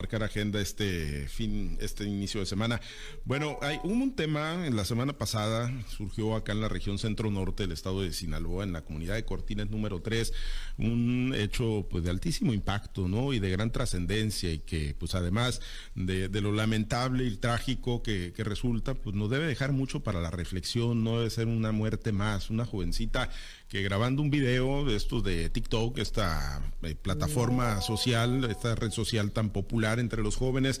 marcar agenda este fin, este inicio de semana. Bueno, hay un tema en la semana pasada, surgió acá en la región centro-norte del estado de Sinaloa, en la comunidad de Cortines número 3, un hecho pues de altísimo impacto, ¿no? Y de gran trascendencia y que pues además de, lo lamentable y trágico que, que, resulta, pues nos debe dejar mucho para la reflexión, no debe ser una muerte más, una jovencita que grabando un video de estos de TikTok, esta eh, plataforma social, esta red social tan popular entre los jóvenes,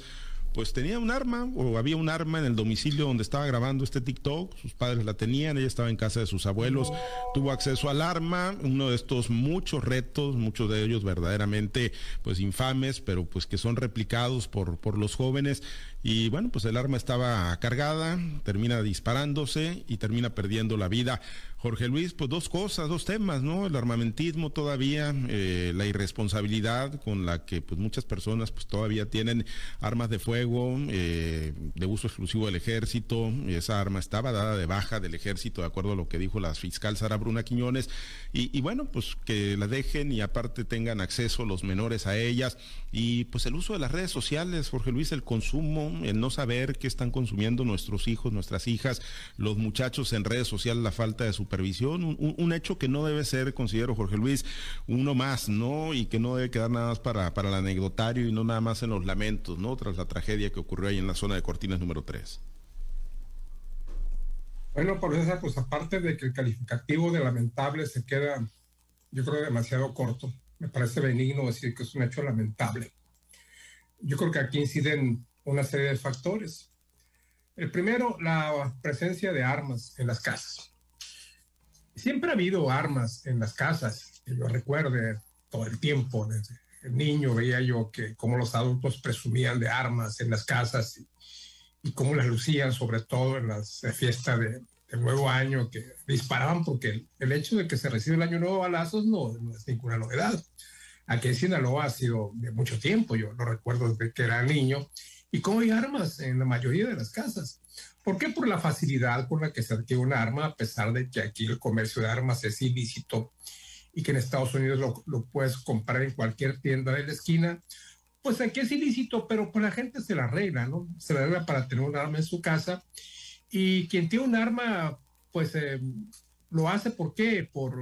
pues tenía un arma o había un arma en el domicilio donde estaba grabando este TikTok, sus padres la tenían, ella estaba en casa de sus abuelos, tuvo acceso al arma, uno de estos muchos retos, muchos de ellos verdaderamente pues infames, pero pues que son replicados por, por los jóvenes y bueno, pues el arma estaba cargada, termina disparándose y termina perdiendo la vida. Jorge Luis, pues dos cosas, dos temas, ¿no? El armamentismo todavía, eh, la irresponsabilidad con la que pues muchas personas pues todavía tienen armas de fuego eh, de uso exclusivo del ejército. Esa arma estaba dada de baja del ejército, de acuerdo a lo que dijo la fiscal Sara Bruna Quiñones. Y, y bueno, pues que la dejen y aparte tengan acceso los menores a ellas. Y pues el uso de las redes sociales, Jorge Luis, el consumo, el no saber qué están consumiendo nuestros hijos, nuestras hijas, los muchachos en redes sociales, la falta de su supervisión, un, hecho que no debe ser, considero Jorge Luis, uno más, ¿no? Y que no debe quedar nada más para, para el anecdotario y no nada más en los lamentos, ¿no? Tras la tragedia que ocurrió ahí en la zona de Cortinas número 3. Bueno, por eso, pues aparte de que el calificativo de lamentable se queda, yo creo, demasiado corto, me parece benigno decir que es un hecho lamentable. Yo creo que aquí inciden una serie de factores. El primero, la presencia de armas en las casas siempre ha habido armas en las casas, que yo recuerde todo el tiempo, desde niño veía yo que cómo los adultos presumían de armas en las casas y, cómo las lucían, sobre todo en las fiestas de, Nuevo Año, que disparaban porque el, hecho de que se recibe el Año Nuevo a balazos no, no es ninguna novedad. Aquí en Sinaloa ha sido de mucho tiempo, yo lo recuerdo desde que era niño, y cómo hay armas en la mayoría de las casas. ¿Por qué? Por la facilidad con la que se adquiere un arma, a pesar de que aquí el comercio de armas es ilícito y que en Estados Unidos lo, puedes comprar en cualquier tienda de la esquina. Pues aquí es ilícito, pero pues la gente se la arregla, ¿no? Se la arregla para tener un arma en su casa. Y quien tiene un arma, pues eh, lo hace ¿por qué? Por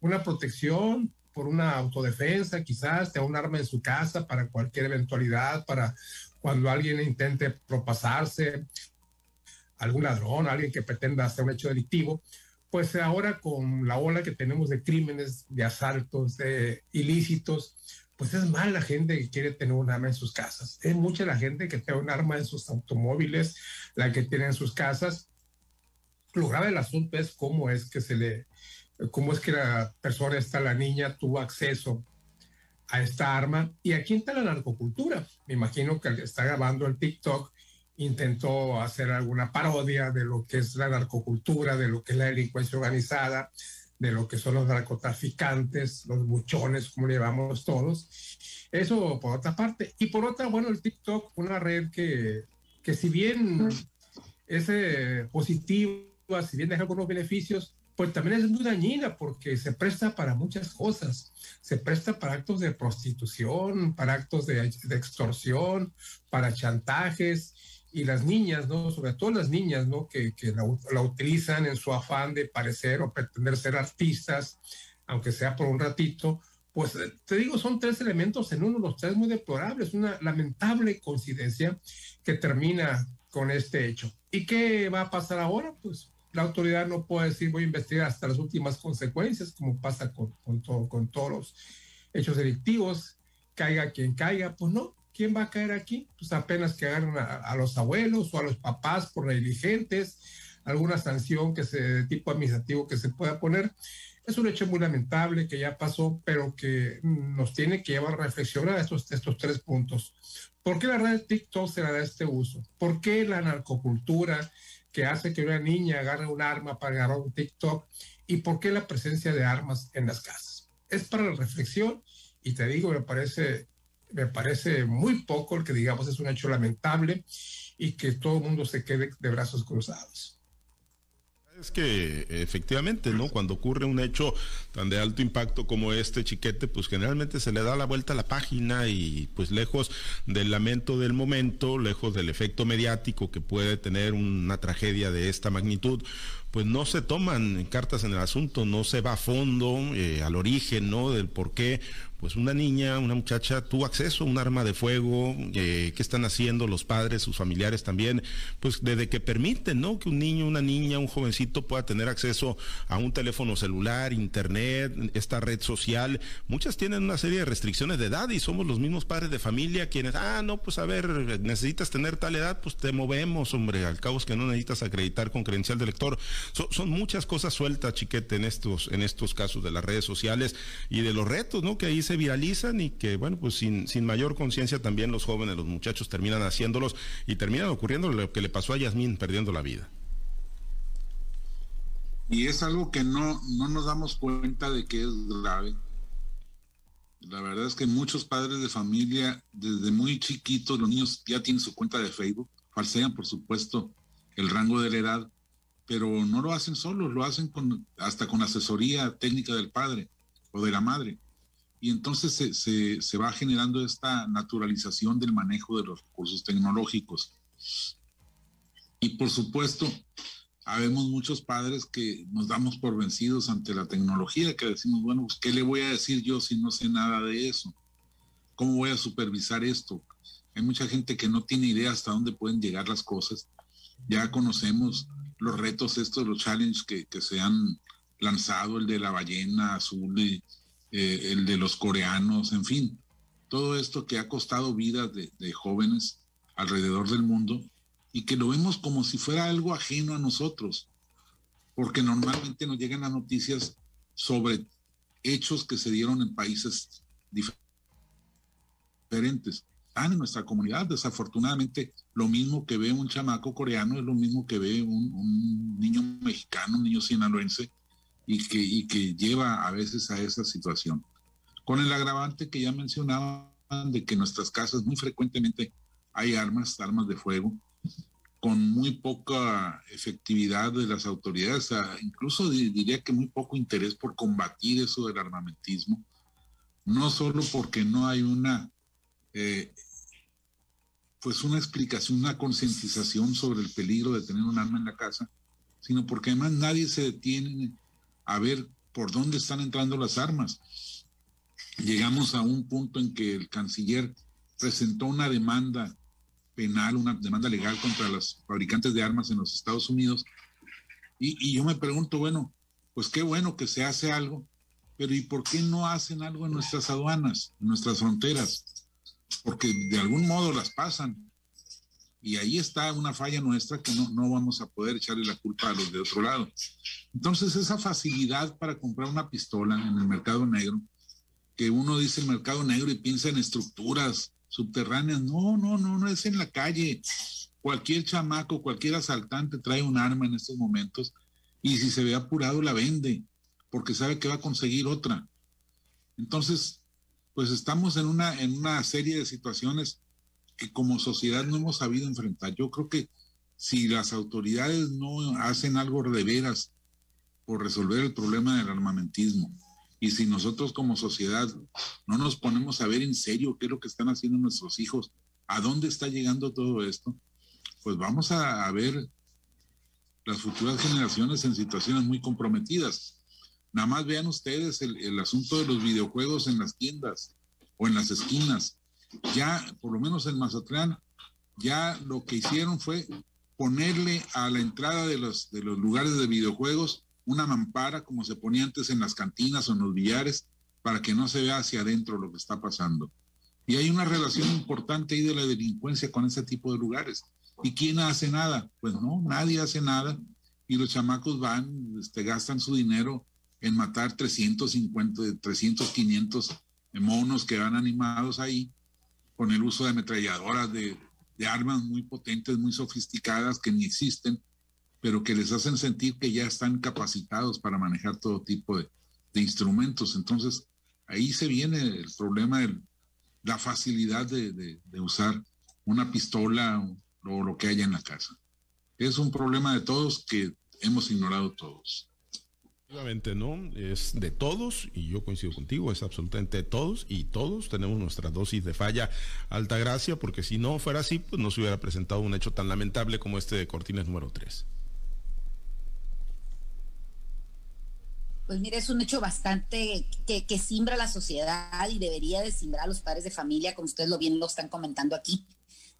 una protección, por una autodefensa, quizás, tenga un arma en su casa para cualquier eventualidad, para cuando alguien intente propasarse, algún ladrón, alguien que pretenda hacer un hecho delictivo, pues ahora con la ola que tenemos de crímenes, de asaltos, de ilícitos, pues es más la gente que quiere tener un arma en sus casas. Es mucha la gente que tiene un arma en sus automóviles, la que tiene en sus casas. Lo grave del asunto es cómo es que se le, cómo es que la persona, esta, la niña, tuvo acceso a esta arma. Y aquí está la narcocultura. Me imagino que está grabando el TikTok intentó hacer alguna parodia de lo que es la narcocultura, de lo que es la delincuencia organizada, de lo que son los narcotraficantes, los buchones, como le llamamos todos. Eso por otra parte. Y por otra, bueno, el TikTok, una red que, que si bien es eh, positiva, si bien deja algunos beneficios, pues también es muy dañina porque se presta para muchas cosas. Se presta para actos de prostitución, para actos de, de extorsión, para chantajes y las niñas, ¿no? Sobre todo las niñas, ¿no? Que, que la, utilizan en su afán de parecer o pretender ser artistas, aunque sea por un ratito, pues eh, te digo, son tres elementos en uno, los tres muy deplorables, una lamentable coincidencia que termina con este hecho. ¿Y qué va a pasar ahora? Pues la autoridad no puede decir voy a investigar hasta las últimas consecuencias, como pasa con, con, todo, con todos los hechos delictivos, caiga quien caiga, pues no, ¿quién va a caer aquí? Pues apenas que agarren a, los abuelos o a los papás por negligentes, alguna sanción que se, de tipo administrativo que se pueda poner. Es un hecho muy lamentable que ya pasó, pero que nos tiene que llevar a reflexionar estos, estos tres puntos. ¿Por qué la red TikTok se le da este uso? ¿Por qué la narcocultura que hace que una niña agarre un arma para agarrar un TikTok? ¿Y por qué la presencia de armas en las casas? Es para la reflexión y te digo, me parece me parece muy poco el que digamos es un hecho lamentable y que todo el mundo se quede de brazos cruzados. Es que efectivamente, ¿no? Cuando ocurre un hecho tan de alto impacto como este chiquete, pues generalmente se le da la vuelta a la página y pues lejos del lamento del momento, lejos del efecto mediático que puede tener una tragedia de esta magnitud, pues no se toman cartas en el asunto, no se va a fondo, eh, al origen, ¿no? Del por qué pues una niña, una muchacha tuvo acceso a un arma de fuego, eh, qué están haciendo los padres, sus familiares también, pues desde que permiten, ¿no? Que un niño, una niña, un jovencito pueda tener acceso a un teléfono celular, internet, esta red social. Muchas tienen una serie de restricciones de edad y somos los mismos padres de familia quienes, ah, no, pues a ver, necesitas tener tal edad, pues te movemos, hombre, al cabo es que no necesitas acreditar con credencial de lector. Son muchas cosas sueltas, chiquete, en estos, en estos casos de las redes sociales y de los retos, ¿no? Que ahí se viralizan y que, bueno, pues sin, sin mayor conciencia también los jóvenes, los muchachos terminan haciéndolos y terminan ocurriendo lo que le pasó a Yasmín, perdiendo la vida. Y es algo que no, no nos damos cuenta de que es grave. La verdad es que muchos padres de familia, desde muy chiquitos, los niños ya tienen su cuenta de Facebook, falsean, por supuesto, el rango de la edad, pero no lo hacen solos, lo hacen con, hasta con asesoría técnica del padre o de la madre y entonces se, se, va generando esta naturalización del manejo de los recursos tecnológicos. Y por supuesto, habemos muchos padres que nos damos por vencidos ante la tecnología, que decimos, bueno, pues, ¿qué le voy a decir yo si no sé nada de eso? ¿Cómo voy a supervisar esto? Hay mucha gente que no tiene idea hasta dónde pueden llegar las cosas. Ya conocemos los retos estos, los challenges que, que se han lanzado, el de la ballena azul y eh, el de los coreanos, en fin, todo esto que ha costado vidas de, de jóvenes alrededor del mundo y que lo vemos como si fuera algo ajeno a nosotros, porque normalmente nos llegan las noticias sobre hechos que se dieron en países diferentes. Están en nuestra comunidad, desafortunadamente, lo mismo que ve un chamaco coreano es lo mismo que ve un, un niño mexicano, un niño sinaloense, y que, y que lleva a veces a esa situación. Con el agravante que ya mencionaban de que en nuestras casas muy frecuentemente hay armas, armas de fuego, con muy poca efectividad de las autoridades, incluso diría que muy poco interés por combatir eso del armamentismo, no solo porque no hay una, eh, pues una explicación, una concientización sobre el peligro de tener un arma en la casa, sino porque además nadie se detiene a ver por dónde están entrando las armas. Llegamos a un punto en que el canciller presentó una demanda penal, una demanda legal contra los fabricantes de armas en los Estados Unidos. Y, yo me pregunto, bueno, pues qué bueno que se hace algo, pero ¿y por qué no hacen algo en nuestras aduanas, en nuestras fronteras? Porque de algún modo las pasan. Y ahí está una falla nuestra que no, no vamos a poder echarle la culpa a los de otro lado. Entonces, esa facilidad para comprar una pistola en el mercado negro, que uno dice mercado negro y piensa en estructuras subterráneas, no, no, no, no es en la calle. Cualquier chamaco, cualquier asaltante trae un arma en estos momentos y si se ve apurado la vende porque sabe que va a conseguir otra. Entonces, pues estamos en una, en una serie de situaciones que como sociedad no hemos sabido enfrentar. Yo creo que si las autoridades no hacen algo de veras por resolver el problema del armamentismo, y si nosotros como sociedad no nos ponemos a ver en serio qué es lo que están haciendo nuestros hijos, a dónde está llegando todo esto, pues vamos a, ver las futuras generaciones en situaciones muy comprometidas. Nada más vean ustedes el asunto de los videojuegos en las tiendas o en las esquinas ya, por lo menos en Mazatlán, ya lo que hicieron fue ponerle a la entrada de los, de los lugares de videojuegos una mampara como se ponía antes en las cantinas o en los billares para que no se vea hacia adentro lo que está pasando. Y hay una relación importante ahí de la delincuencia con ese tipo de lugares. ¿Y quién hace nada? Pues no, nadie hace nada. Y los chamacos van, este, gastan su dinero en matar 350, 300, 500 monos que van animados ahí con el uso de ametralladoras, de, armas muy potentes, muy sofisticadas que ni existen, pero que les hacen sentir que ya están capacitados para manejar todo tipo de, instrumentos. Entonces, ahí se viene el problema de la facilidad de, usar una pistola o, lo que haya en la casa. Es un problema de todos que hemos ignorado todos. Efectivamente, ¿no? Es de todos, y yo coincido contigo, es absolutamente de todos, y todos tenemos nuestra dosis de falla alta gracia, porque si no fuera así, pues no se hubiera presentado un hecho tan lamentable como este de Cortines número 3. Pues mire, es un hecho bastante que, que simbra la sociedad y debería de simbrar a los padres de familia, como ustedes lo bien lo están comentando aquí,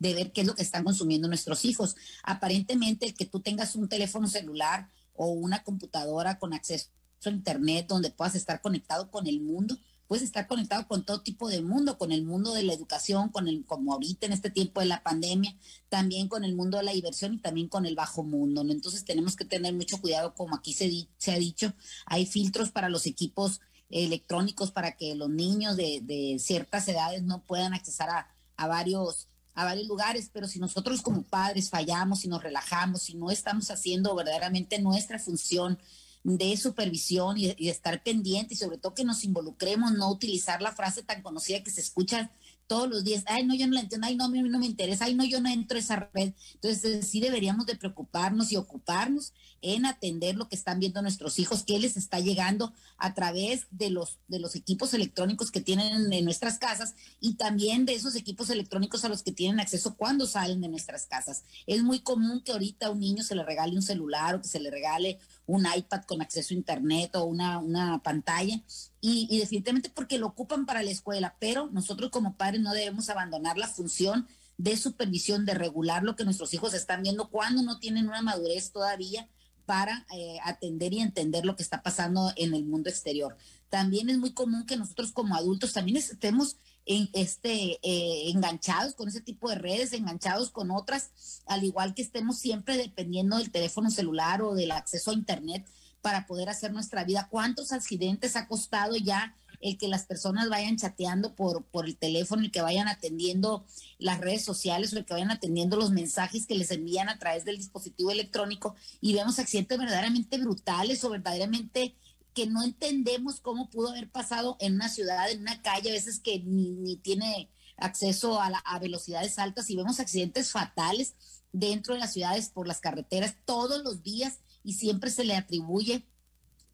de ver qué es lo que están consumiendo nuestros hijos. Aparentemente, el que tú tengas un teléfono celular o una computadora con acceso a Internet donde puedas estar conectado con el mundo, puedes estar conectado con todo tipo de mundo, con el mundo de la educación, con el, como ahorita en este tiempo de la pandemia, también con el mundo de la diversión y también con el bajo mundo. Entonces tenemos que tener mucho cuidado, como aquí se, se ha dicho, hay filtros para los equipos electrónicos para que los niños de, ciertas edades no puedan accesar a varios a varios lugares, pero si nosotros como padres fallamos, y nos relajamos, si no estamos haciendo verdaderamente nuestra función de supervisión y, y estar pendientes y sobre todo que nos involucremos, no utilizar la frase tan conocida que se escucha todos los días, ay, no, yo no la entiendo, ay, no, a mí no me interesa, ay, no, yo no entro a esa red. Entonces, sí deberíamos de preocuparnos y ocuparnos en atender lo que están viendo nuestros hijos, qué les está llegando a través de los, de los equipos electrónicos que tienen en nuestras casas y también de esos equipos electrónicos a los que tienen acceso cuando salen de nuestras casas. Es muy común que ahorita a un niño se le regale un celular o que se le regale un iPad con acceso a Internet o una, una pantalla y, definitivamente porque lo ocupan para la escuela, pero nosotros como padres no debemos abandonar la función de supervisión, de regular lo que nuestros hijos están viendo cuando no tienen una madurez todavía para eh, atender y entender lo que está pasando en el mundo exterior. También es muy común que nosotros como adultos también estemos en este, eh, enganchados con ese tipo de redes, enganchados con otras, al igual que estemos siempre dependiendo del teléfono celular o del acceso a Internet para poder hacer nuestra vida. ¿Cuántos accidentes ha costado ya el que las personas vayan chateando por, por el teléfono, y que vayan atendiendo las redes sociales o el que vayan atendiendo los mensajes que les envían a través del dispositivo electrónico y vemos accidentes verdaderamente brutales o verdaderamente que no entendemos cómo pudo haber pasado en una ciudad, en una calle, a veces que ni, tiene acceso a, a velocidades altas y vemos accidentes fatales dentro de las ciudades por las carreteras todos los días y siempre se le atribuye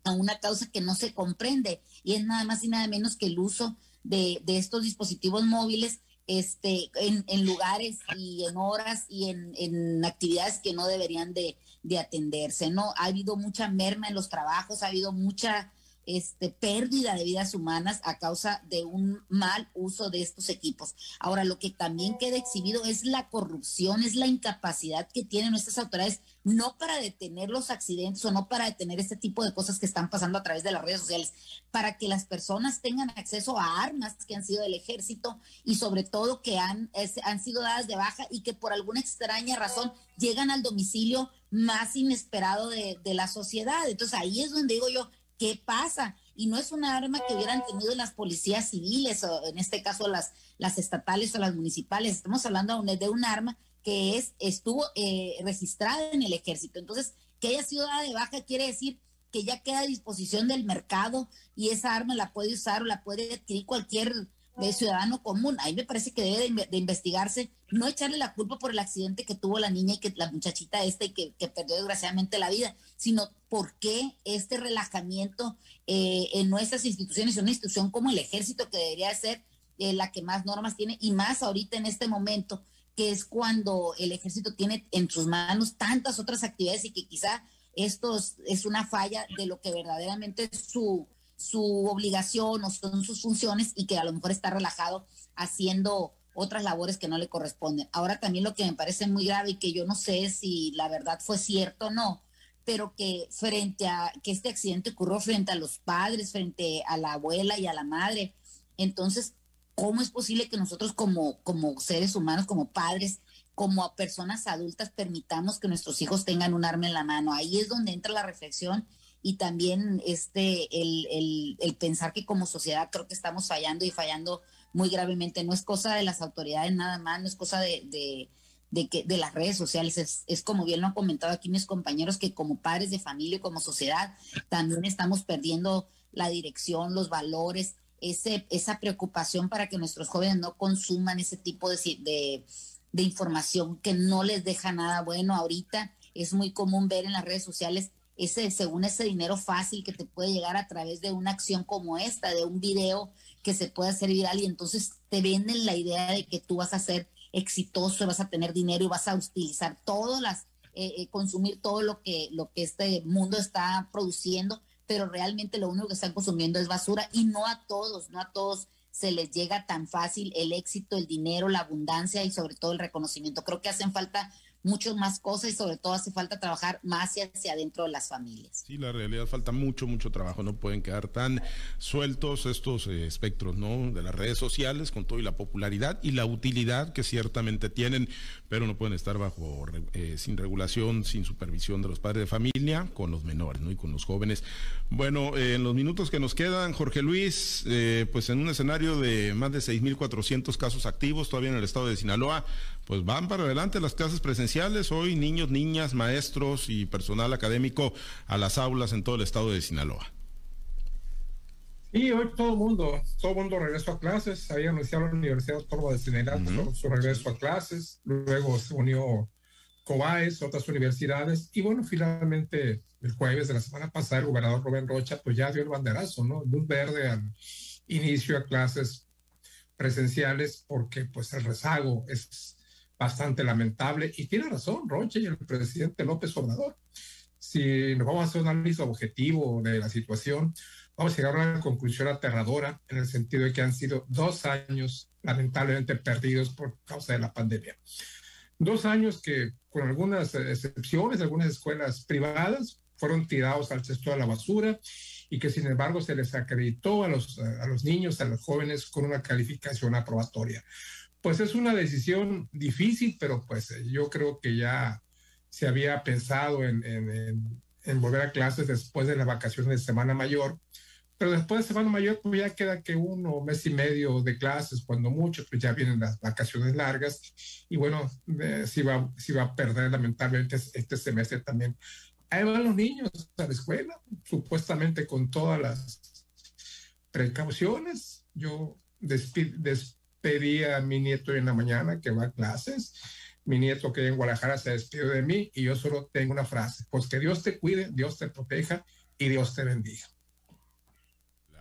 a una causa que no se comprende y es nada más y nada menos que el uso de, estos dispositivos móviles este, en, lugares y en horas y en, actividades que no deberían de, de, atenderse, ¿no? Ha habido mucha merma en los trabajos, ha habido mucha este, pérdida de vidas humanas a causa de un mal uso de estos equipos. Ahora, lo que también queda exhibido es la corrupción, es la incapacidad que tienen nuestras autoridades, no para detener los accidentes o no para detener este tipo de cosas que están pasando a través de las redes sociales, para que las personas tengan acceso a armas que han sido del ejército y sobre todo que han, han sido dadas de baja y que por alguna extraña razón llegan al domicilio más inesperado de, de la sociedad. Entonces ahí es donde digo yo, qué pasa. Y no es una arma que hubieran tenido las policías civiles, o en este caso las, las estatales o las municipales. Estamos hablando de un arma que es, estuvo eh, registrada en el ejército. Entonces, que haya sido dada de baja quiere decir que ya queda a disposición del mercado y esa arma la puede usar o la puede adquirir cualquier de ciudadano común. Ahí me parece que debe de, investigarse, no echarle la culpa por el accidente que tuvo la niña y que la muchachita esta y que, perdió desgraciadamente la vida, sino por qué este relajamiento eh, en nuestras instituciones, una institución como el ejército que debería ser eh, la que más normas tiene y más ahorita en este momento que es cuando el ejército tiene en sus manos tantas otras actividades y que quizá esto es una falla de lo que verdaderamente es su, su obligación o son sus funciones y que a lo mejor está relajado haciendo otras labores que no le corresponden. Ahora también lo que me parece muy grave y que yo no sé si la verdad fue cierto o no, pero que frente a que este accidente ocurrió frente a los padres, frente a la abuela y a la madre, entonces, ¿cómo es posible que nosotros como, como seres humanos, como padres, como personas adultas, permitamos que nuestros hijos tengan un arma en la mano? Ahí es donde entra la reflexión y también este, el, el, pensar que como sociedad creo que estamos fallando y fallando muy gravemente. No es cosa de las autoridades nada más, no es cosa de, de, de, que, de las redes sociales. Es, es, como bien lo han comentado aquí mis compañeros, que como padres de familia y como sociedad también estamos perdiendo la dirección, los valores, ese, esa preocupación para que nuestros jóvenes no consuman ese tipo de, de, información que no les deja nada bueno. Ahorita es muy común ver en las redes sociales ese, según ese dinero fácil que te puede llegar a través de una acción como esta, de un video que se puede hacer viral y entonces te venden la idea de que tú vas a ser exitoso, vas a tener dinero y vas a utilizar todas las, eh, eh, consumir todo lo que, lo que este mundo está produciendo, pero realmente lo único que están consumiendo es basura y no a todos, no a todos se les llega tan fácil el éxito, el dinero, la abundancia y sobre todo el reconocimiento. Creo que hacen falta muchas más cosas y sobre todo hace falta trabajar más hacia adentro de las familias. Sí, la realidad falta mucho, mucho trabajo. No pueden quedar tan sueltos estos eh, espectros, ¿no? De las redes sociales con todo y la popularidad y la utilidad que ciertamente tienen, pero no pueden estar bajo, eh, sin regulación, sin supervisión de los padres de familia, con los menores, ¿no? Y con los jóvenes. Bueno, eh, en los minutos que nos quedan, Jorge Luis, pues en un escenario de más de 6.400 casos activos todavía en el estado de Sinaloa, pues van para adelante las clases presenciales. Hoy niños, niñas, maestros y personal académico a las aulas en todo el estado de Sinaloa. Y hoy todo el mundo, todo el mundo regresó a clases. Ahí anunció la Universidad Autónoma de Sinaloa su regreso a clases. Luego se unió COBAES, otras universidades. Y bueno, finalmente el jueves de la semana pasada el gobernador Rubén Rocha pues ya dio el banderazo, ¿no? Luz verde al inicio a clases presenciales porque pues el rezago es bastante lamentable y tiene razón Roche y el presidente López Obrador. Si nos vamos a hacer un análisis objetivo de la situación, vamos a llegar a una conclusión aterradora en el sentido de que han sido dos años lamentablemente perdidos por causa de la pandemia. Dos años que, con algunas excepciones, algunas escuelas privadas fueron tirados al cesto de la basura y que sin embargo se les acreditó a los, a los niños, a los jóvenes con una calificación aprobatoria pues es una decisión difícil, pero pues yo creo que ya se había pensado en, en, volver a clases después de las vacaciones de Semana Mayor, pero después de Semana Mayor pues ya queda que uno, mes y medio de clases, cuando mucho, pues ya vienen las vacaciones largas y bueno, eh, si, va, si va a perder lamentablemente este semestre también. Ahí van los niños a la escuela, supuestamente con todas las precauciones. Yo despido pedí a mi nieto en la mañana que va a clases. Mi nieto que en Guadalajara se despidió de mí y yo solo tengo una frase, pues que Dios te cuide, Dios te proteja y Dios te bendiga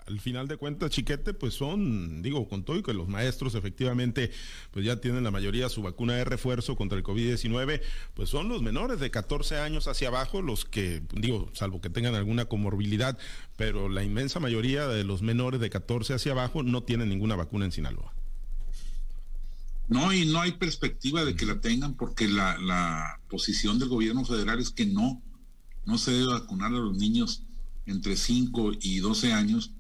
al final de cuentas, Chiquete, pues son, digo, con todo y que los maestros efectivamente, pues ya tienen la mayoría su vacuna de refuerzo contra el COVID-19, pues son los menores de 14 años hacia abajo los que, digo, salvo que tengan alguna comorbilidad, pero la inmensa mayoría de los menores de 14 hacia abajo no tienen ninguna vacuna en Sinaloa. No, y no hay perspectiva de que la tengan porque la, la posición del gobierno federal es que no, no se debe vacunar a los niños entre 5 y 12 años,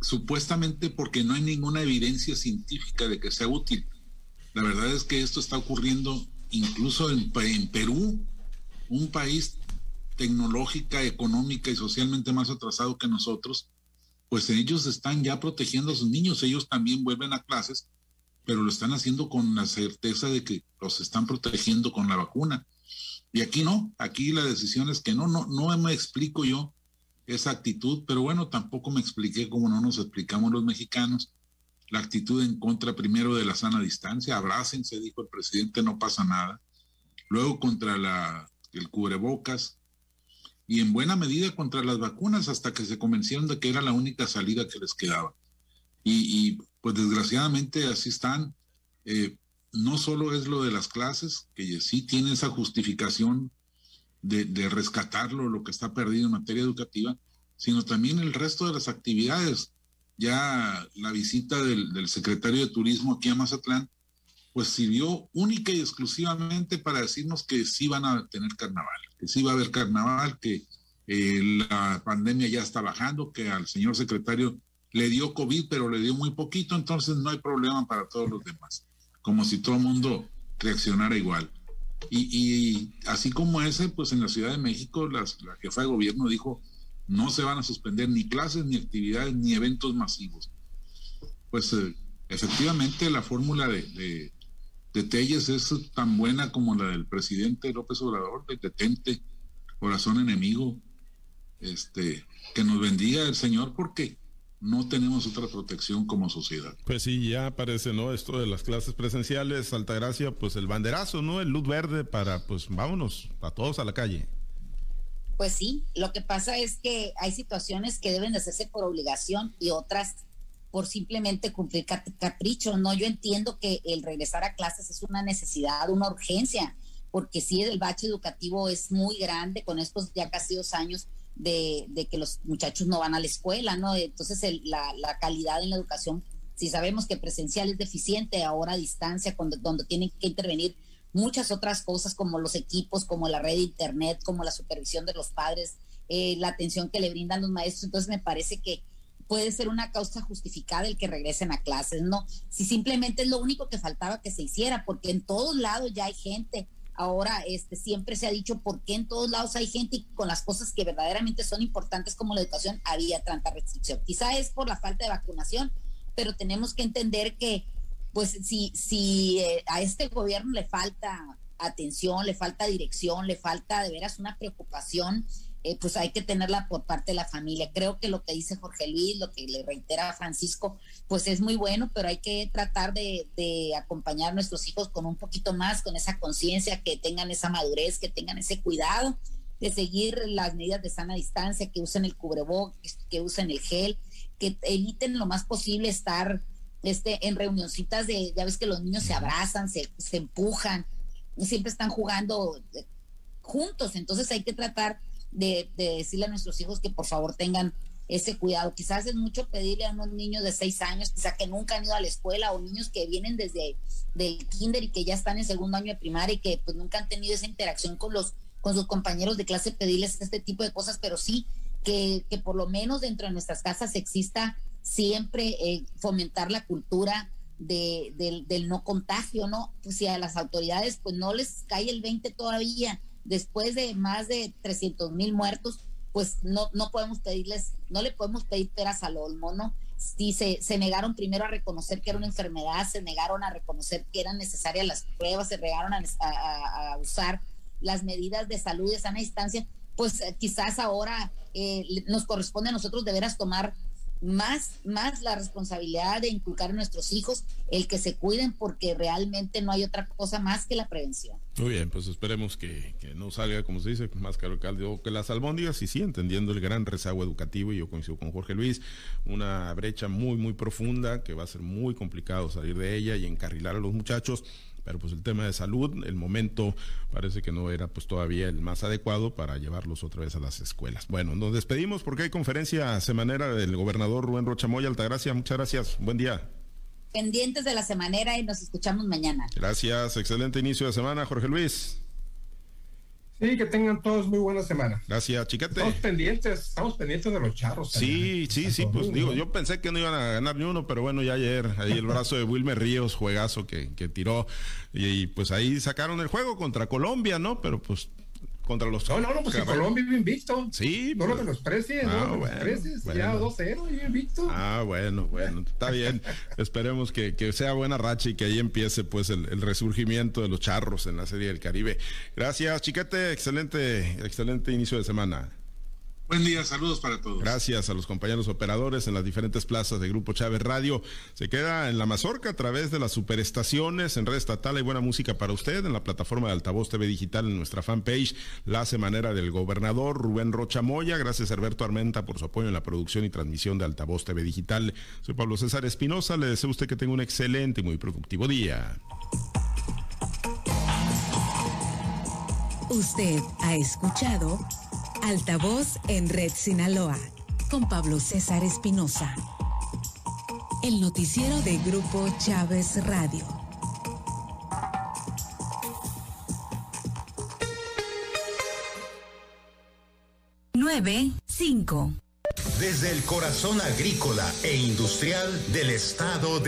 supuestamente porque no hay ninguna evidencia científica de que sea útil. La verdad es que esto está ocurriendo incluso en, Perú, un país tecnológica, económica y socialmente más atrasado que nosotros, pues ellos están ya protegiendo a sus niños, ellos también vuelven a clases pero lo están haciendo con la certeza de que los están protegiendo con la vacuna. Y aquí no, aquí la decisión es que no, no, no me explico yo esa actitud, pero bueno, tampoco me expliqué cómo no nos explicamos los mexicanos la actitud en contra primero de la sana distancia, abrácense, dijo el presidente, no pasa nada. Luego contra la, el cubrebocas y en buena medida contra las vacunas hasta que se convencieron de que era la única salida que les quedaba. Y, y pues desgraciadamente así están. Eh, no solo es lo de las clases, que sí tiene esa justificación de, rescatarlo, lo que está perdido en materia educativa, sino también el resto de las actividades. Ya la visita del, secretario de Turismo aquí a Mazatlán, pues sirvió única y exclusivamente para decirnos que sí van a tener carnaval, que sí va a haber carnaval, que eh, la pandemia ya está bajando, que al señor secretario le dio COVID, pero le dio muy poquito, entonces no hay problema para todos los demás. Como si todo el mundo reaccionara igual. Y, así como ese, pues en la Ciudad de México, la jefa de gobierno dijo, no se van a suspender ni clases, ni actividades, ni eventos masivos. Pues eh, efectivamente la fórmula de, de, de, Telles es tan buena como la del presidente López Obrador, de detente, corazón enemigo, este, que nos bendiga el Señor, porque no tenemos otra protección como sociedad. Pues sí, ya aparece, ¿no? Esto de las clases presenciales, Altagracia, pues el banderazo, ¿no? El luz verde para, pues vámonos, a todos a la calle. Pues sí, lo que pasa es que hay situaciones que deben de hacerse por obligación y otras por simplemente cumplir capricho, ¿no? Yo entiendo que el regresar a clases es una necesidad, una urgencia, porque sí, el bache educativo es muy grande con estos ya casi dos años de, que los muchachos no van a la escuela, ¿no? Entonces la, calidad en la educación, si sabemos que presencial es deficiente, ahora a distancia, cuando, donde tienen que intervenir muchas otras cosas como los equipos, como la red de internet, como la supervisión de los padres, eh, la atención que le brindan los maestros. Entonces me parece que puede ser una causa justificada el que regresen a clases, ¿no? Si simplemente es lo único que faltaba que se hiciera, porque en todos lados ya hay gente Ahora, este, siempre se ha dicho por qué en todos lados hay gente y con las cosas que verdaderamente son importantes como la educación había tanta restricción. Quizá es por la falta de vacunación, pero tenemos que entender que, pues, si, si eh, a este gobierno le falta atención, le falta dirección, le falta de veras una preocupación eh, pues hay que tenerla por parte de la familia. Creo que lo que dice Jorge Luis, lo que le reitera Francisco, pues es muy bueno, pero hay que tratar de, acompañar a nuestros hijos con un poquito más, con esa conciencia, que tengan esa madurez, que tengan ese cuidado de seguir las medidas de sana distancia, que usen el cubrebocas, que usen el gel, que eviten lo más posible estar este, en reunioncitas de, ya ves que los niños se abrazan, se, se empujan, siempre están jugando eh, juntos, entonces hay que tratar de, decirle a nuestros hijos que por favor tengan ese cuidado. Quizás es mucho pedirle a unos niños de seis años, quizás que nunca han ido a la escuela, o niños que vienen desde del kinder y que ya están en segundo año de primaria y que pues nunca han tenido esa interacción con los con sus compañeros de clase, pedirles este tipo de cosas, pero sí que, que por lo menos dentro de nuestras casas exista siempre eh, fomentar la cultura de, del, del no contagio, ¿no? Pues si a las autoridades pues no les cae el 20 todavía después de más de 300 mil muertos, pues no, no podemos pedirles, no le podemos pedir peras al olmo, ¿no? Si se, se negaron primero a reconocer que era una enfermedad, se negaron a reconocer que eran necesarias las pruebas, se negaron a, usar las medidas de salud de sana distancia, pues eh, quizás ahora eh, nos corresponde a nosotros de veras tomar más, más la responsabilidad de inculcar a nuestros hijos el que se cuiden porque realmente no hay otra cosa más que la prevención. Muy bien, pues esperemos que, no salga, como se dice, más caro caldo que las albóndigas y sí, entendiendo el gran rezago educativo, y yo coincido con Jorge Luis, una brecha muy, muy profunda que va a ser muy complicado salir de ella y encarrilar a los muchachos pero pues el tema de salud, el momento parece que no era pues todavía el más adecuado para llevarlos otra vez a las escuelas. Bueno, nos despedimos porque hay conferencia semanera del gobernador Rubén Rochamoya Altagracia. Muchas gracias. Buen día. Pendientes de la semanera y nos escuchamos mañana. Gracias. Excelente inicio de semana, Jorge Luis. Sí, que tengan todos muy buena semana. Gracias, chiquete. Estamos pendientes, estamos pendientes de los charros. Sí, sí, sí, pues digo, yo pensé que no iban a ganar ni uno, pero bueno, ya ayer, ahí el brazo de Wilmer Ríos, juegazo que, que tiró, y, pues ahí sacaron el juego contra Colombia, ¿no? Pero pues contra los. No, no, no, pues que Colombia vive invicto. Sí. No pues, lo de los precios, ah, no bueno, los ya 2-0 invicto. Ah, bueno, bueno, está bien. Esperemos que, que, sea buena racha y que ahí empiece pues el, el, resurgimiento de los charros en la Serie del Caribe. Gracias, chiquete, excelente, excelente inicio de semana. Buen día, saludos para todos. Gracias a los compañeros operadores en las diferentes plazas de Grupo Chávez Radio. Se queda en la Mazorca a través de las superestaciones en red estatal. Hay buena música para usted en la plataforma de Altavoz TV Digital en nuestra fanpage, La Semanera del Gobernador Rubén Rocha Moya. Gracias Alberto Armenta por su apoyo en la producción y transmisión de Altavoz TV Digital. Soy Pablo César Espinosa. Le deseo a usted que tenga un excelente y muy productivo día. Usted ha escuchado Altavoz en Red Sinaloa con Pablo César Espinosa. El noticiero de Grupo Chávez Radio. Nueve, cinco. Desde el corazón agrícola e industrial del estado de